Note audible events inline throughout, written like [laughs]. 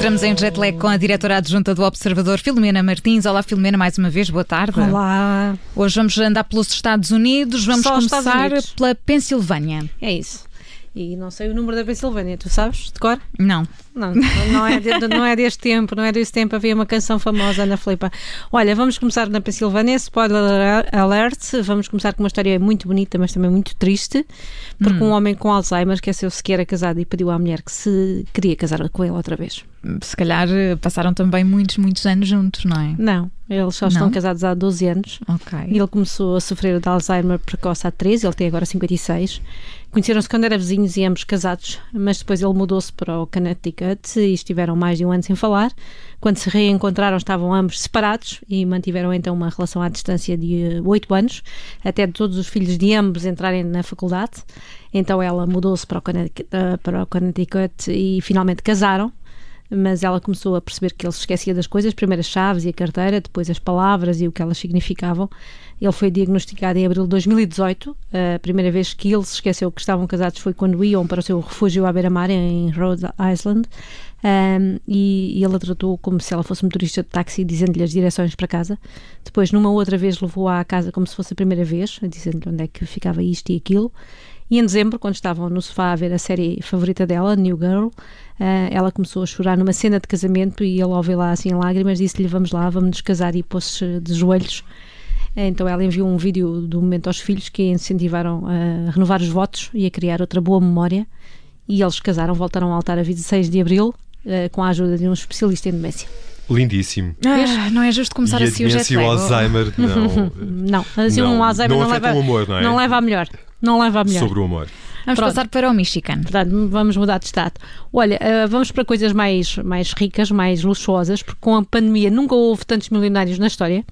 Entramos em jet lag com a diretora adjunta do Observador, Filomena Martins. Olá, Filomena, mais uma vez, boa tarde. Olá. Hoje vamos andar pelos Estados Unidos, vamos Só começar Unidos. pela Pensilvânia. É isso. E não sei o número da Pensilvânia, tu sabes? De cor? Não. Não, não é, de- não é deste tempo, não é deste tempo. Havia uma canção famosa na Filipa. Olha, vamos começar na Pensilvânia. Spoiler alert. Vamos começar com uma história muito bonita, mas também muito triste. Porque um homem com Alzheimer esqueceu-se que era casado e pediu à mulher que se queria casar com ele outra vez. Se calhar eh, passaram também muitos, muitos anos juntos, não é? Não, eles só estão Não? casados há 12 anos. Ok. Ele começou a sofrer de Alzheimer precoce há 13, ele tem agora 56. Conheceram-se quando eram vizinhos e ambos casados, mas depois ele mudou-se para o Connecticut e estiveram mais de um ano sem falar. Quando se reencontraram, estavam ambos separados e mantiveram então uma relação à distância de oito anos, até todos os filhos de ambos entrarem na faculdade. Então ela mudou-se para, o eh, para o Connecticut e finalmente casaram mas ela começou a perceber que ele se esquecia das coisas, primeiro as chaves e a carteira, depois as palavras e o que elas significavam. Ele foi diagnosticado em abril de 2018. A primeira vez que ele se esqueceu que estavam casados foi quando iam para o seu refúgio à beira-mar, em Rhode Island. Um, e, e ele a tratou como se ela fosse motorista de táxi, dizendo-lhe as direções para casa. Depois, numa outra vez, levou-a à casa como se fosse a primeira vez, dizendo-lhe onde é que ficava isto e aquilo. E em dezembro, quando estavam no sofá a ver a série favorita dela, New Girl, ah, ela começou a chorar numa cena de casamento e ele, ao vê-la assim lágrimas, disse-lhe: Vamos lá, vamos nos casar. E pôs-se de joelhos. Então ela enviou um vídeo do momento aos filhos que incentivaram a renovar os votos e a criar outra boa memória. E eles casaram, voltaram ao altar a 26 de abril, com a ajuda de um especialista em demência. Lindíssimo. Ah, não é justo começar e a assim o jet lag. [laughs] o [laughs] Alzheimer, não. Não, assim Não, um Alzheimer não não, leva, humor, não é? leva a melhor. Não leva a melhor. Sobre o amor. Vamos Pronto. passar para o Michigan. Portanto, vamos mudar de estado. Olha, eh, vamos para coisas mais, mais ricas, mais luxuosas, porque com a pandemia nunca houve tantos milionários na história.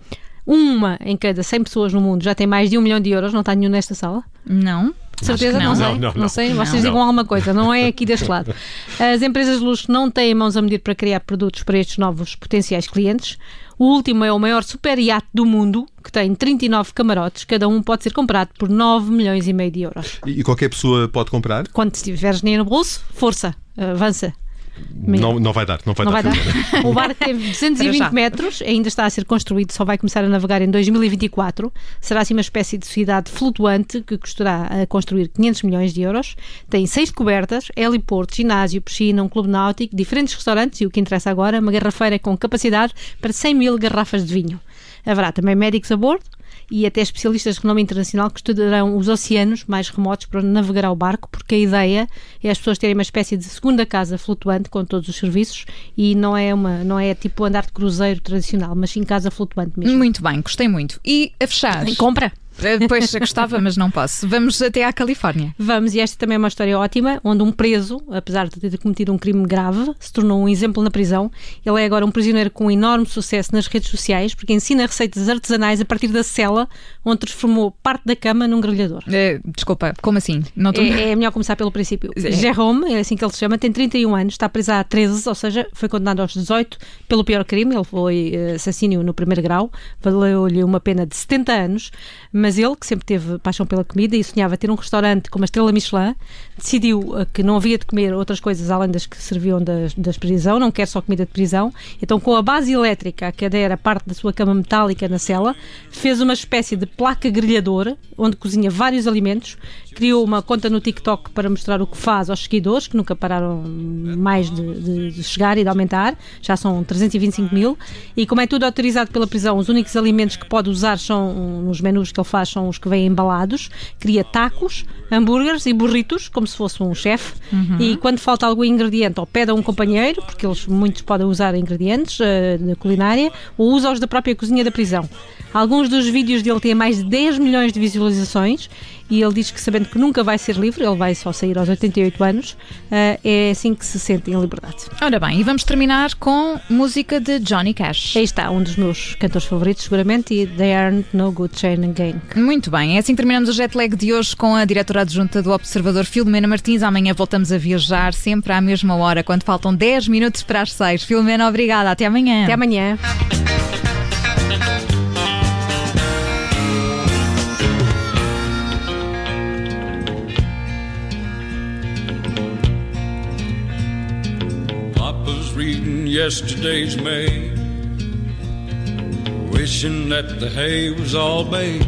Uma em cada 100 pessoas no mundo já tem mais de um milhão de euros, não está nenhum nesta sala? Não. De certeza, não, não. sei. Não, não, não. sei, Não. vocês digam alguma coisa, não é aqui deste lado. As empresas de luxo não têm mãos a medir para criar produtos para estes novos potenciais clientes. O último é o maior super iate do mundo, que tem 39 camarotes, cada um pode ser comprado por 9 milhões e meio de euros. E e qualquer pessoa pode comprar? Quando tiveres dinheiro no bolso, força, avança. Não, não vai dar, não vai Não dar. vai dar. [laughs] O barco tem Para 220 já. metros, ainda está a ser construído, só vai começar a navegar em 2024. Será assim uma espécie de cidade flutuante que custará a construir 500 milhões de euros. Tem seis cobertas, heliporto, ginásio, piscina, um clube náutico, diferentes restaurantes e o que interessa agora, uma garrafeira com capacidade para 100 mil garrafas de vinho. Haverá também médicos a bordo e até especialistas de renome internacional que estudarão os oceanos mais remotos para onde navegará o barco, porque a ideia é as pessoas terem uma espécie de segunda casa flutuante com todos os serviços e não é uma não é tipo andar de cruzeiro tradicional, mas sim casa flutuante mesmo. Muito bem, gostei muito. E a fechar? Compra! Pois [laughs] gostava, mas não posso. Vamos até à Califórnia. Vamos, e esta também é uma história ótima, onde um preso, apesar de ter cometido um crime grave, se tornou um exemplo na prisão. Ele é agora um prisioneiro com enorme sucesso nas redes sociais, porque ensina receitas artesanais a partir da cela, onde transformou parte da cama num grelhador. Eh, desculpa, como assim? Não estou. É, é melhor começar pelo princípio. É. Jérôme, é assim que ele se chama, tem 31 anos, está preso há 13, ou seja, foi condenado aos 18 pelo pior crime. Ele foi eh, assassínio no primeiro grau, valeu-lhe uma pena de 70 anos, mas ele, que sempre teve paixão pela comida e sonhava ter um restaurante com uma estrela Michelin, decidiu eh, que não havia de comer outras coisas além das que serviam das, das prisão, não quer só comida de prisão. Então, com a base elétrica, que era parte da sua cama metálica na cela, fez uma espécie de placa grelhadora, onde cozinha vários alimentos, criou uma conta no TikTok para mostrar o que faz aos seguidores, que nunca pararam mais de, de- de chegar e de aumentar, já são 325 mil, e como é tudo autorizado pela prisão, os únicos alimentos que pode usar são, nos menus que ele faz, são os que vêm embalados, cria tacos, hambúrgueres e burritos, como se fosse um chefe, e quando falta algum ingrediente, ou pede a um companheiro, porque eles muitos podem usar ingredientes eh, da culinária, ou usa-os da própria cozinha da prisão. Alguns dos vídeos dele têm mais de 10 milhões de visualizações e ele diz que, sabendo que nunca vai ser livre, ele vai só sair aos 88 anos, eh, é assim que se sente em liberdade. Ora bem, e vamos terminar com música de Johnny Cash. Aí está, um dos meus cantores favoritos, seguramente, e They Aren't No Good Chain Again. Muito bem, é assim que terminamos o jet lag de hoje com a diretora adjunta do Observador, Filomena Martins. Amanhã voltamos a viajar sempre à mesma hora, quando faltam 10 minutos para as 6. Filomena, obrigada. Até amanhã. Até amanhã. Yesterday's made. Wishing that the hay was all made.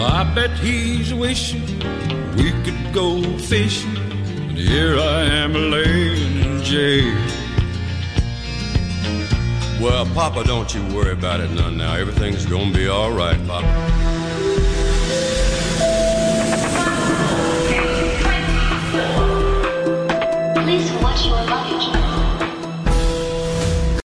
I bet he's wishing we could go fishing, and here I am laying in jail. Well, Papa, don't you worry about it none now. Everything's gonna be all right, Papa.